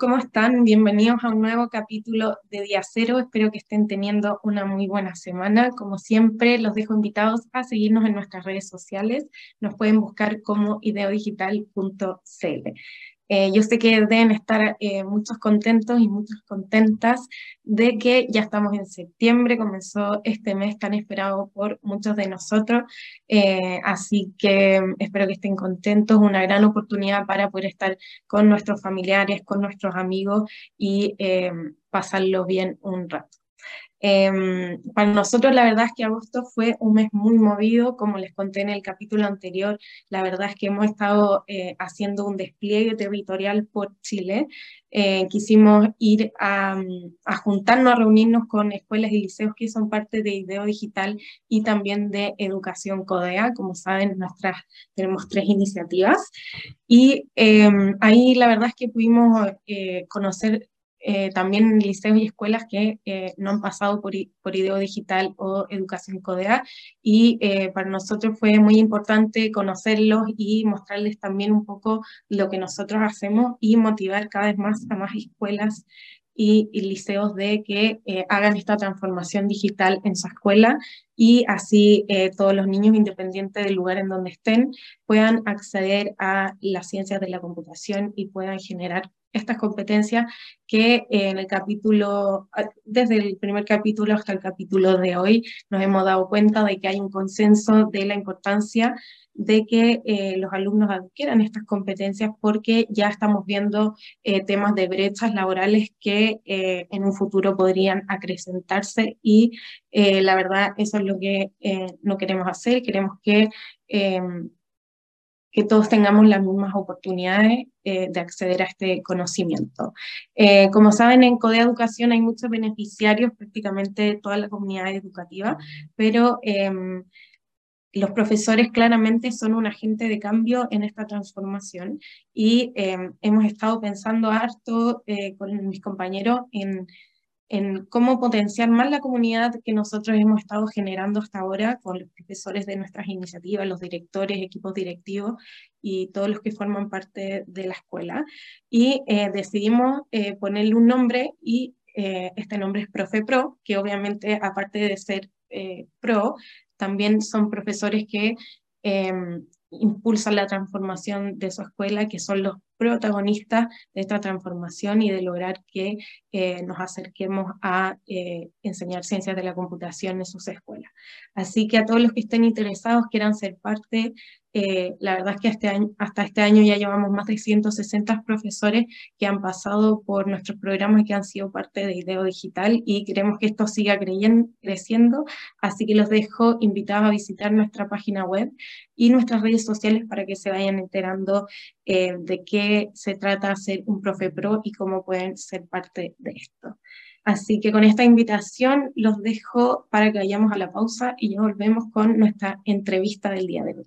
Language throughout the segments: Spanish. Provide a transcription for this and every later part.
¿cómo están? Bienvenidos a un nuevo capítulo de Día Cero. Espero que estén teniendo una muy buena semana. Como siempre, los dejo invitados a seguirnos en nuestras redes sociales. Nos pueden buscar como ideodigital.cl. Eh, yo sé que deben estar eh, muchos contentos y muchas contentas de que ya estamos en septiembre, comenzó este mes tan esperado por muchos de nosotros, eh, así que mm, espero que estén contentos, una gran oportunidad para poder estar con nuestros familiares, con nuestros amigos y pasarlo bien un rato. Em, para nosotros la verdad es que agosto fue un mes muy movido, como les conté en el capítulo anterior, la verdad es que hemos estado eh, haciendo un despliegue territorial por Chile. Eh, quisimos ir a, a, juntarnos, a reunirnos con escuelas y liceos que son parte de IDEO Digital y también de Educación CODEA. Como saben, nuestras, tenemos tres iniciativas. Y em, ahí la verdad es que pudimos eh, conocer eh, también liceos y escuelas que eh, no han pasado por, por IDEO Digital o Educación CODEA. Y eh, para nosotros fue muy importante conocerlos y mostrarles también un poco lo que nosotros hacemos y motivar cada vez más a más escuelas y, y liceos de que hagan esta transformación digital en su escuela y así todos los niños, independientes del lugar en donde estén, puedan acceder a las ciencias de la computación y puedan generar estas competencias que en el capítulo, desde el primer capítulo hasta el capítulo de hoy, nos hemos dado cuenta de que hay un consenso de la importancia de que eh, los alumnos adquieran estas competencias porque ya estamos viendo eh, temas de brechas laborales que eh, en un futuro podrían acrecentarse y la verdad eso es lo que no queremos hacer, queremos que que todos tengamos las mismas oportunidades eh, de acceder a este conocimiento. Eh, como saben, en CODE Educación hay muchos beneficiarios, prácticamente toda la comunidad educativa, pero em, los profesores claramente son un agente de cambio en esta transformación y em, hemos estado pensando harto eh, con mis compañeros en en cómo potenciar más la comunidad que nosotros hemos estado generando hasta ahora con los profesores de nuestras iniciativas, los directores, equipos directivos y todos los que forman parte de la escuela. Y eh, decidimos eh, ponerle un nombre y eh, este nombre es Profe Pro, que obviamente aparte de ser pro, también son profesores que em, impulsan la transformación de su escuela, que son los protagonistas de esta transformación y de lograr que eh, nos acerquemos a eh, enseñar ciencias de la computación en sus escuelas. Así que a todos los que estén interesados, quieran ser parte eh, la verdad es que este hasta este año ya llevamos más de 160 profesores que han pasado por nuestros programas que han sido parte de IDEO Digital y queremos que esto siga creciendo, así que los dejo invitados a visitar nuestra página web y nuestras redes sociales para que se vayan enterando eh, de qué se trata ser un profe pro y cómo pueden ser parte de esto. Así que con esta invitación los dejo para que vayamos a la pausa y ya volvemos con nuestra entrevista del día de hoy.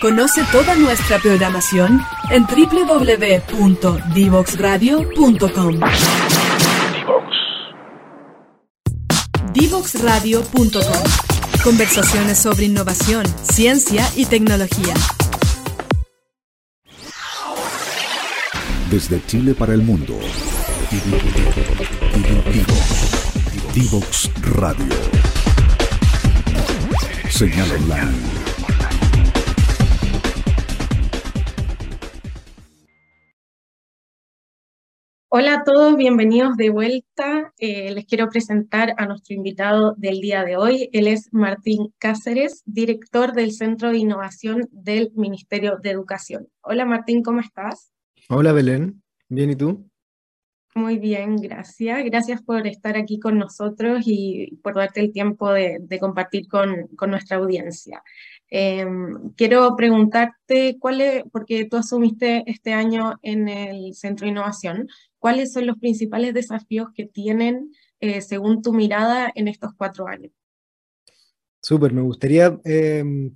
Conoce toda nuestra programación en www.divoxradio.com. Divoxradio.com. Conversaciones sobre innovación, ciencia y tecnología. Desde Chile para el mundo. Divox Radio. Señal online Hola a todos, bienvenidos de vuelta. Eh, les quiero presentar a nuestro invitado del día de hoy. Él es Martín Cáceres, director del Centro de Innovación del Ministerio de Educación. Hola Martín, ¿cómo estás? Hola Belén, bien y tú? Muy bien, gracias. Gracias por estar aquí con nosotros y por darte el tiempo de, compartir con, con, nuestra audiencia. Em, quiero preguntarte, cuál es, porque tú asumiste este año en el Centro de Innovación, ¿cuáles son los principales desafíos que tienen, eh, según tu mirada, en estos cuatro años? Súper, me gustaría em,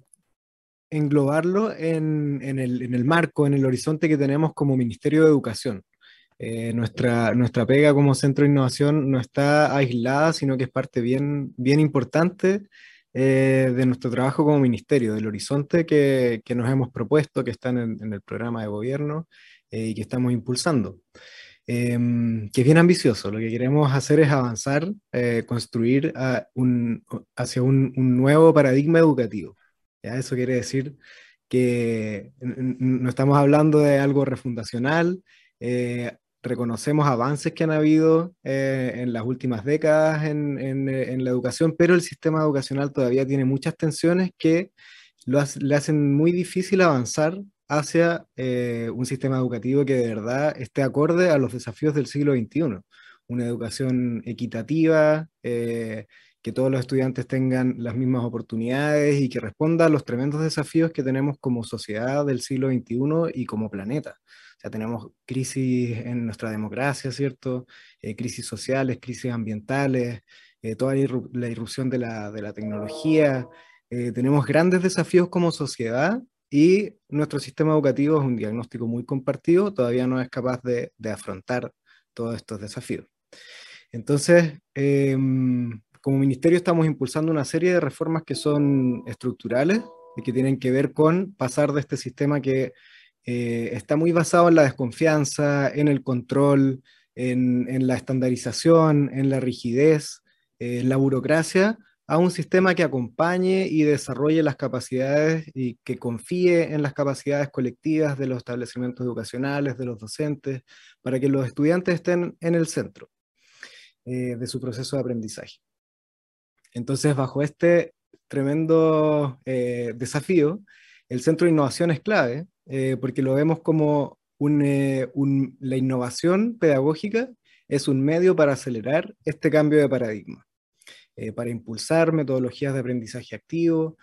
englobarlo en, en, el, en, el, marco, en el horizonte que tenemos como Ministerio de Educación. Eh, nuestra, nuestra pega como centro de innovación no está aislada, sino que es parte bien, bien importante eh, de nuestro trabajo como ministerio, del horizonte que, que nos hemos propuesto, que están en, el programa de gobierno eh, y que estamos impulsando. Em, que es bien ambicioso. Lo que queremos hacer es avanzar, construir a un, hacia un, nuevo paradigma educativo. Eso quiere decir que no estamos hablando de algo refundacional, eh, reconocemos avances que han habido eh, en las últimas décadas en, en, en, la educación, pero el sistema educacional todavía tiene muchas tensiones que lo le hacen muy difícil avanzar hacia eh, un sistema educativo que de verdad esté acorde a los desafíos del siglo XXI. Una educación equitativa, eh, que todos los estudiantes tengan las mismas oportunidades y que responda a los tremendos desafíos que tenemos como sociedad del siglo XXI y como planeta. O sea, tenemos crisis en nuestra democracia, ¿cierto? Eh, crisis sociales, crisis ambientales, eh, toda la irrupción de la, de la tecnología. Eh, tenemos grandes desafíos como sociedad y nuestro sistema educativo es un diagnóstico muy compartido, todavía no es capaz de, de afrontar todos estos desafíos. Entonces, eh, como ministerio estamos impulsando una serie de reformas que son estructurales y que tienen que ver con pasar de este sistema que eh, está muy basado en la desconfianza, en el control, en, la estandarización, en la rigidez, eh, en la burocracia, a un sistema que acompañe y desarrolle las capacidades y que confíe en las capacidades colectivas de los establecimientos educacionales, de los docentes, para que los estudiantes estén en el centro eh, de su proceso de aprendizaje. Entonces, bajo este tremendo eh, desafío, el Centro de Innovación es clave, eh, porque lo vemos como eh, la innovación pedagógica es un medio para acelerar este cambio de paradigma, para impulsar metodologías de aprendizaje activo,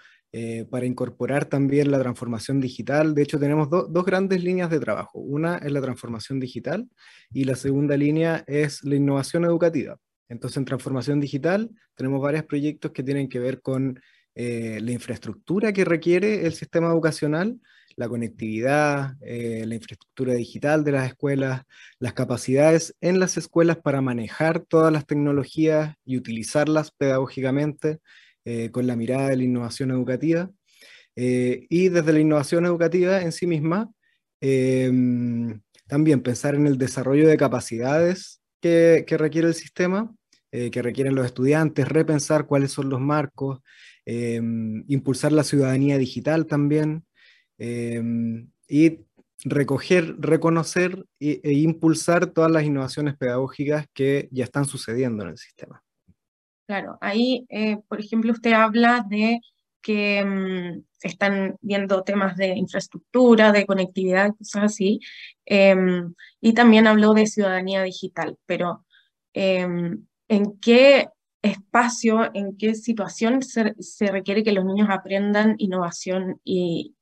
para incorporar también la transformación digital. De hecho, tenemos do, dos grandes líneas de trabajo. Una es la transformación digital y la segunda línea es la innovación educativa. Entonces, en transformación digital tenemos varios proyectos que tienen que ver con eh, la infraestructura que requiere el sistema educacional, la conectividad, eh, la infraestructura digital de las escuelas, las capacidades en las escuelas para manejar todas las tecnologías y utilizarlas pedagógicamente eh, con la mirada de la innovación educativa. Y desde la innovación educativa en sí misma, em, también pensar en el desarrollo de capacidades que requiere el sistema eh, que requieren los estudiantes, repensar cuáles son los marcos, eh, impulsar la ciudadanía digital también, eh, y recoger, reconocer e, impulsar todas las innovaciones pedagógicas que ya están sucediendo en el sistema. Claro, ahí, eh, por ejemplo, usted habla de que um, están viendo temas de infraestructura, de conectividad, cosas así, y también habló de ciudadanía digital, pero en qué espacio, en qué situación se, requiere que los niños aprendan innovación y,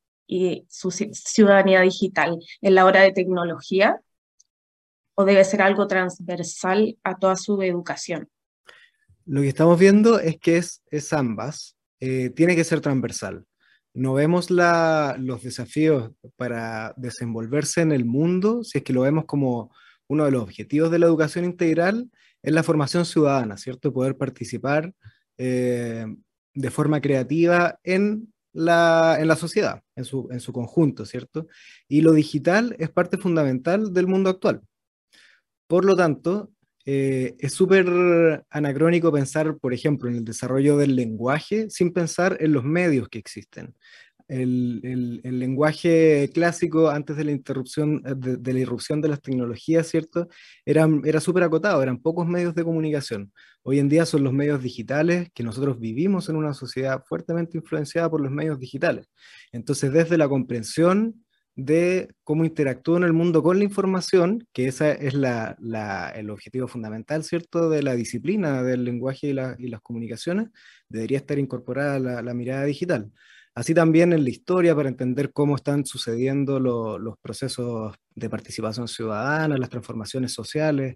su ciudadanía digital, en la hora de tecnología, o debe ser algo transversal a toda su educación. Lo que estamos viendo es que es, ambas, eh, tiene que ser transversal. No vemos los desafíos para desenvolverse en el mundo, si es que lo vemos como uno de los objetivos de la educación integral, es la formación ciudadana, ¿cierto? Poder participar eh, de forma creativa en la, en la sociedad, en su, en su conjunto, ¿cierto? Y lo digital es parte fundamental del mundo actual. Por lo tanto, eh, es súper anacrónico pensar, por ejemplo, en el desarrollo del lenguaje sin pensar en los medios que existen el, el, lenguaje clásico antes de la interrupción, eh, de, la irrupción de las tecnologías, ¿cierto? Era, era súper acotado, eran pocos medios de comunicación. Hoy en día son los medios digitales, que nosotros vivimos en una sociedad fuertemente influenciada por los medios digitales. Entonces, desde la comprensión de cómo interactúa en el mundo con la información, que ese es la, el objetivo fundamental, ¿cierto?, de la disciplina del lenguaje y, y las comunicaciones, debería estar incorporada la mirada digital así también en la historia para entender cómo están sucediendo lo, los procesos de participación ciudadana, las transformaciones sociales,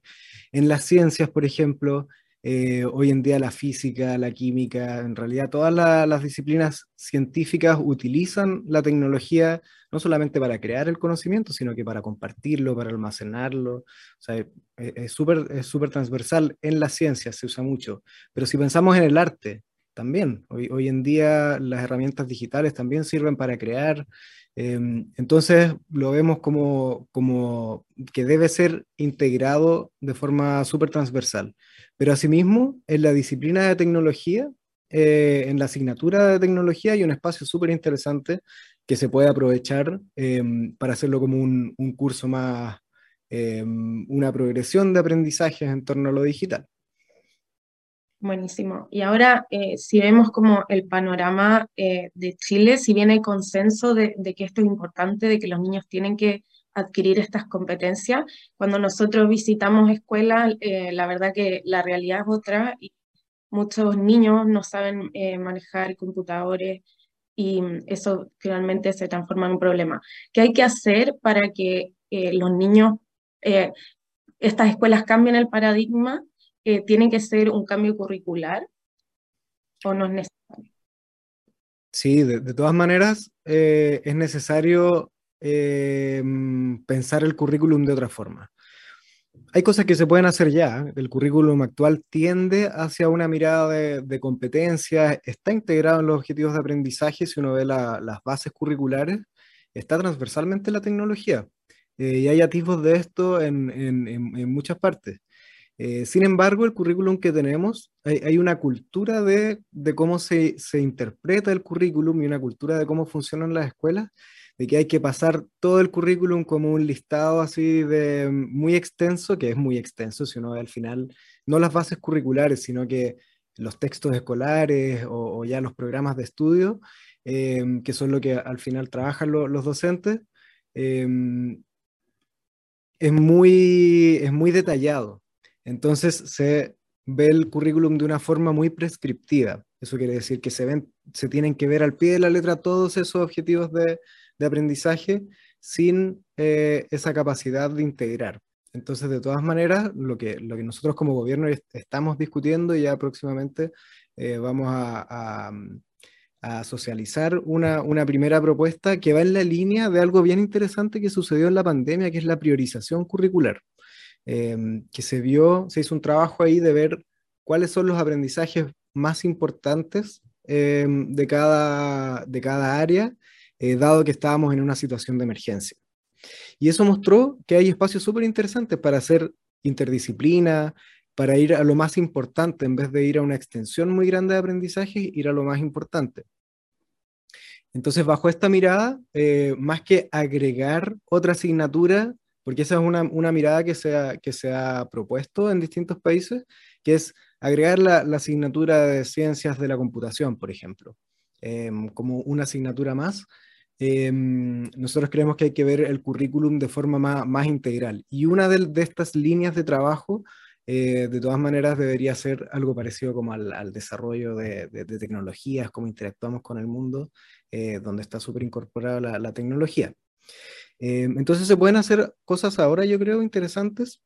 en las ciencias, por ejemplo, eh, hoy en día la física, la química, en realidad todas la, las disciplinas científicas utilizan la tecnología no solamente para crear el conocimiento, sino que para compartirlo, para almacenarlo. O sea, es, es súper transversal. En las ciencias se usa mucho, pero si pensamos en el arte, también. Hoy, hoy en día las herramientas digitales también sirven para crear. Em, entonces lo vemos como, como que debe ser integrado de forma súper transversal. Pero asimismo, en la disciplina de tecnología, eh, en la asignatura de tecnología hay un espacio súper interesante que se puede aprovechar em, para hacerlo como un, un curso más, em, una progresión de aprendizajes en torno a lo digital. Buenísimo. Y ahora, eh, si vemos como el panorama eh, de Chile, si bien hay consenso de, que esto es importante, de que los niños tienen que adquirir estas competencias, cuando nosotros visitamos escuelas, eh, la verdad que la realidad es otra y muchos niños no saben manejar computadores y eso finalmente se transforma en un problema. ¿Qué hay que hacer para que los niños, estas escuelas cambien el paradigma tiene que ser un cambio curricular o no es necesario? Sí, de, todas maneras eh, es necesario eh, pensar el currículum de otra forma. Hay cosas que se pueden hacer ya. El currículum actual tiende hacia una mirada de, competencias, está integrado en los objetivos de aprendizaje. Si uno ve las bases curriculares, está transversalmente la tecnología. Eh, y hay atisbos de esto en muchas partes. Eh, sin embargo, el currículum que tenemos, hay, una cultura de, cómo se, interpreta el currículum y una cultura de cómo funcionan las escuelas, de que hay que pasar todo el currículum como un listado así de muy extenso, que es muy extenso si uno ve al final, no las bases curriculares, sino que los textos escolares o, ya los programas de estudio, em, que son lo que al final trabajan los docentes, em, es, muy, es muy detallado. Entonces se ve el currículum de una forma muy prescriptiva. Eso quiere decir que se, ven, se tienen que ver al pie de la letra todos esos objetivos de, aprendizaje sin eh, esa capacidad de integrar. Entonces, de todas maneras, lo que, nosotros como gobierno estamos discutiendo ya próximamente eh, vamos a, socializar una, primera propuesta que va en la línea de algo bien interesante que sucedió en la pandemia, que es la priorización curricular. Em, que se vio, se hizo un trabajo ahí de ver cuáles son los aprendizajes más importantes em, de, cada, de cada área, eh, dado que estábamos en una situación de emergencia. Y eso mostró que hay espacios súper interesantes para hacer interdisciplina, para ir a lo más importante, en vez de ir a una extensión muy grande de aprendizaje, ir a lo más importante. Entonces, bajo esta mirada, eh, más que agregar otra asignatura, porque esa es una, una mirada que se, ha, que se ha propuesto en distintos países, que es agregar la, asignatura de ciencias de la computación, por ejemplo, em, como una asignatura más. Em, nosotros creemos que hay que ver el currículum de forma más, más integral. Y una de, de, estas líneas de trabajo, eh, de todas maneras, debería ser algo parecido como al, al desarrollo de, de, tecnologías, cómo interactuamos con el mundo, eh, donde está súper incorporada la, la tecnología. Eh, entonces se pueden hacer cosas ahora, yo creo, interesantes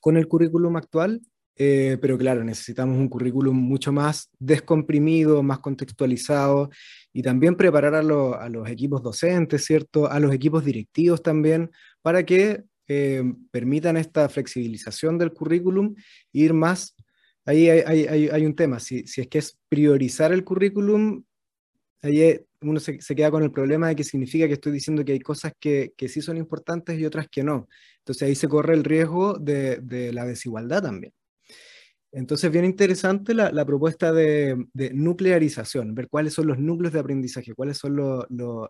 con el currículum actual, eh, pero claro, necesitamos un currículum mucho más descomprimido, más contextualizado y también preparar a, los equipos docentes, ¿cierto? A los equipos directivos también, para que eh, permitan esta flexibilización del currículum, ir más, ahí hay, un tema, si, si, es que es priorizar el currículum, ahí uno se, queda con el problema de que significa que estoy diciendo que hay cosas que, sí son importantes y otras que no. Entonces ahí se corre el riesgo de, la desigualdad también. Entonces, bien interesante la, propuesta de, nuclearización, ver cuáles son los núcleos de aprendizaje, cuáles son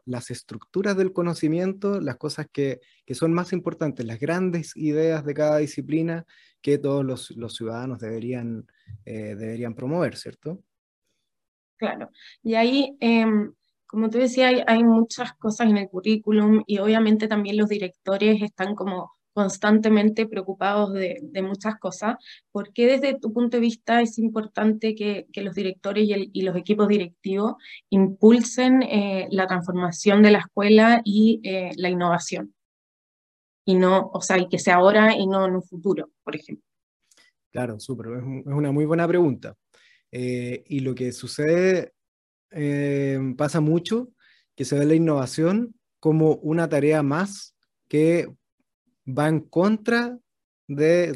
las estructuras del conocimiento, las cosas que, son más importantes, las grandes ideas de cada disciplina que todos los, ciudadanos deberían, eh, deberían promover, ¿cierto? Claro. Y ahí, em, como tú decías, hay, muchas cosas en el currículum y obviamente también los directores están como constantemente preocupados de, muchas cosas. ¿Por qué desde tu punto de vista es importante que, los directores y, los equipos directivos impulsen eh, la transformación de la escuela y eh, la innovación? Y no, o sea, y que sea ahora y no en un futuro, por ejemplo. Claro, súper, es una muy buena pregunta. Eh, y lo que sucede, eh, pasa mucho, que se ve la innovación como una tarea más que va en contra de,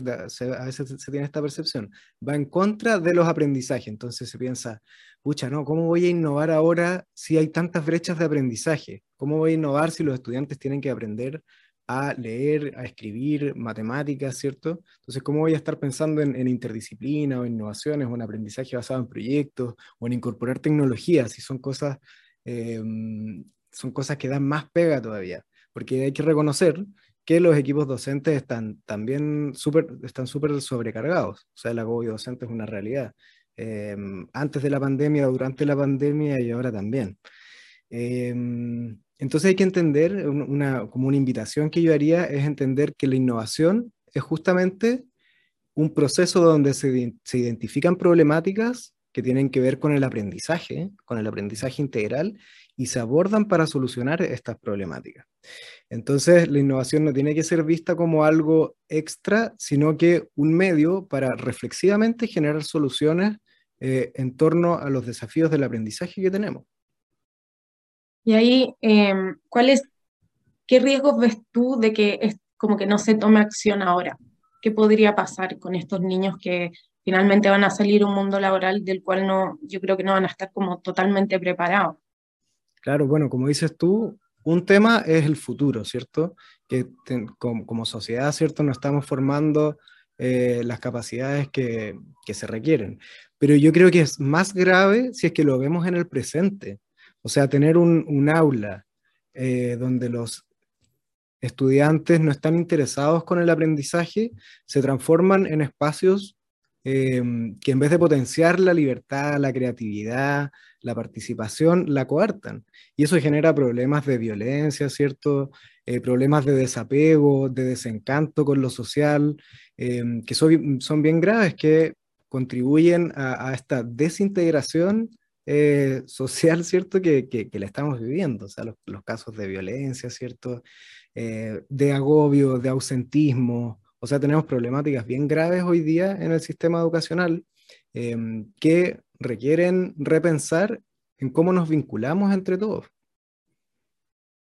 a veces se tiene esta percepción, va en contra de los aprendizajes. Entonces se piensa, pucha, no, ¿cómo voy a innovar ahora si hay tantas brechas de aprendizaje? ¿Cómo voy a innovar si los estudiantes tienen que aprender a leer, a escribir, matemáticas, ¿cierto? Entonces, ¿cómo voy a estar pensando en, interdisciplina o innovaciones o en aprendizaje basado en proyectos o en incorporar tecnologías si son cosas, em, son cosas que dan más pega todavía? Porque hay que reconocer que los equipos docentes están también súper están súper sobrecargados. O sea, el agobio docente es una realidad. Em, antes de la pandemia, durante la pandemia y ahora también. Em, entonces hay que entender, una, como una invitación que yo haría es entender que la innovación es justamente un proceso donde se, identifican problemáticas que tienen que ver con el aprendizaje, con el aprendizaje integral, y se abordan para solucionar estas problemáticas. Entonces, la innovación no tiene que ser vista como algo extra, sino que un medio para reflexivamente generar soluciones eh, en torno a los desafíos del aprendizaje que tenemos. Y ahí, em, ¿cuáles, qué riesgos ves tú de que es como que no se tome acción ahora? ¿Qué podría pasar con estos niños que finalmente van a salir a un mundo laboral del cual no, yo creo que no van a estar como totalmente preparados? Claro, bueno, como dices tú, un tema es el futuro, ¿cierto? Que como, sociedad, ¿cierto? No estamos formando eh, las capacidades que, se requieren. Pero yo creo que es más grave si es que lo vemos en el presente. O sea, tener un, aula eh, donde los estudiantes no están interesados con el aprendizaje, se transforman en espacios Em, que en vez de potenciar la libertad, la creatividad, la participación, la coartan. Y eso genera problemas de violencia, ¿cierto? Eh, problemas de desapego, de desencanto con lo social, em, que son, son, bien graves, que contribuyen a, esta desintegración eh, social, ¿cierto? Que, que, la estamos viviendo, o sea, los, casos de violencia, ¿cierto? Eh, de agobio, de ausentismo, o sea, tenemos problemáticas bien graves hoy día en el sistema educacional em, que requieren repensar en cómo nos vinculamos entre todos.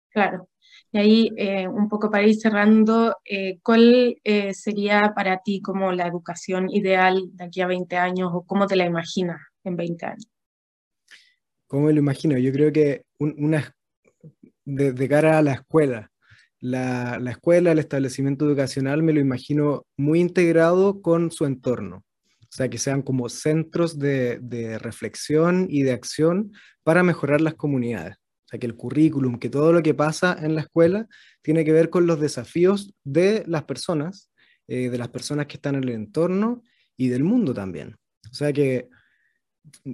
Claro. Y ahí, eh, un poco para ir cerrando, ¿cuál sería para ti como la educación ideal de aquí a 20 años o cómo te la imaginas en 20 años? ¿Cómo me lo imagino? Yo creo que una, de cara a la escuela, la, escuela, el establecimiento educacional, me lo imagino muy integrado con su entorno. O sea, que sean como centros de, reflexión y de acción para mejorar las comunidades. O sea, que el currículum, que todo lo que pasa en la escuela tiene que ver con los desafíos de las personas, eh, de las personas que están en el entorno y del mundo también. O sea que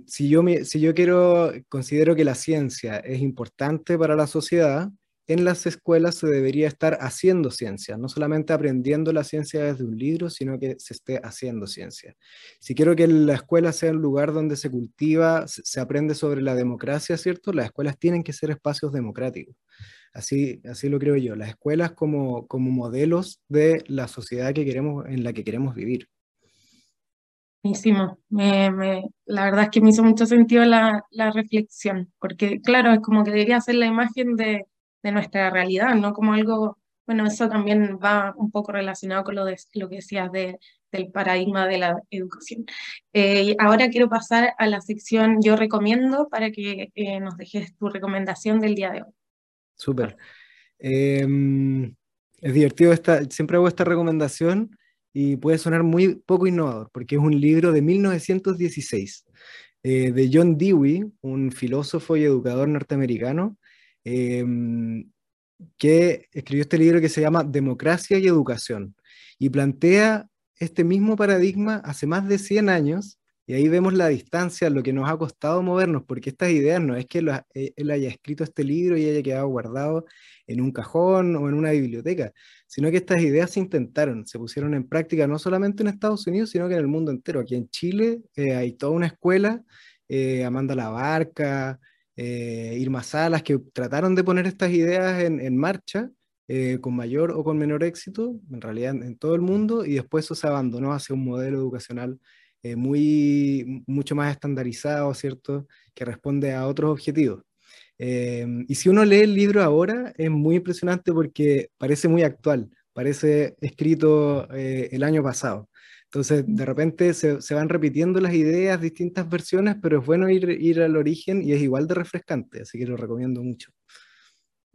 si yo, si yo quiero, considero que la ciencia es importante para la sociedad, en las escuelas se debería estar haciendo ciencia, no solamente aprendiendo la ciencia desde un libro, sino que se esté haciendo ciencia. Si quiero que la escuela sea un lugar donde se cultiva, se aprende sobre la democracia, ¿cierto? Las escuelas tienen que ser espacios democráticos. Así, así lo creo yo, las escuelas como, como modelos de la sociedad que queremos, en la que queremos vivir. Buenísimo. la verdad es que me hizo mucho sentido la, la reflexión, porque claro, es como que debería ser la imagen de de nuestra realidad, no como algo, bueno, eso también va un poco relacionado con lo, de, lo que decías de, del paradigma de la educación. Eh, ahora quiero pasar a la sección Yo recomiendo para que eh, nos dejes tu recomendación del día de hoy. Súper. Em, es divertido, esta, siempre hago esta recomendación y puede sonar muy poco innovador, porque es un libro de 1916 eh, de John Dewey, un filósofo y educador norteamericano, Em, que escribió este libro que se llama Democracia y Educación y plantea este mismo paradigma hace más de 100 años y ahí vemos la distancia, lo que nos ha costado movernos, porque estas ideas no es que eh, él haya escrito este libro y haya quedado guardado en un cajón o en una biblioteca, sino que estas ideas se intentaron, se pusieron en práctica no solamente en Estados Unidos, sino que en el mundo entero. Aquí en Chile eh, hay toda una escuela, eh, Amanda La Barca, eh, Irma Salas, que trataron de poner estas ideas en, marcha con mayor o con menor éxito, en realidad en, todo el mundo, y después eso se abandonó hacia un modelo educacional eh, muy, mucho más estandarizado, ¿cierto?, que responde a otros objetivos. y si uno lee el libro ahora, es muy impresionante porque parece muy actual, parece escrito eh, el año pasado. Entonces, de repente se, se, van repitiendo las ideas, distintas versiones, pero es bueno ir, ir al origen y es igual de refrescante, así que lo recomiendo mucho.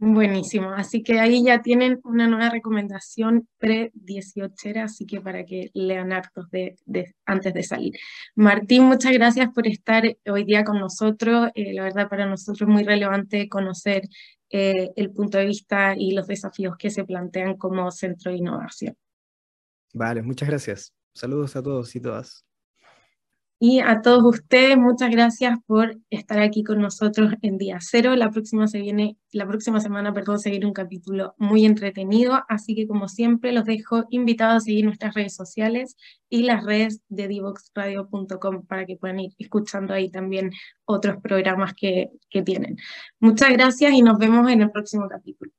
Buenísimo, así que ahí ya tienen una nueva recomendación pre-18, así que para que lean hartos de, antes de salir. Martín, muchas gracias por estar hoy día con nosotros. Eh, la verdad para nosotros es muy relevante conocer eh, el punto de vista y los desafíos que se plantean como centro de innovación. Vale, muchas gracias. Saludos a todos y todas. Y a todos ustedes, muchas gracias por estar aquí con nosotros en día cero. La próxima, se viene, la próxima semana perdón, seguir un capítulo muy entretenido, así que como siempre los dejo invitados a seguir nuestras redes sociales y las redes de divoxradio.com para que puedan ir escuchando ahí también otros programas que, que tienen. Muchas gracias y nos vemos en el próximo capítulo.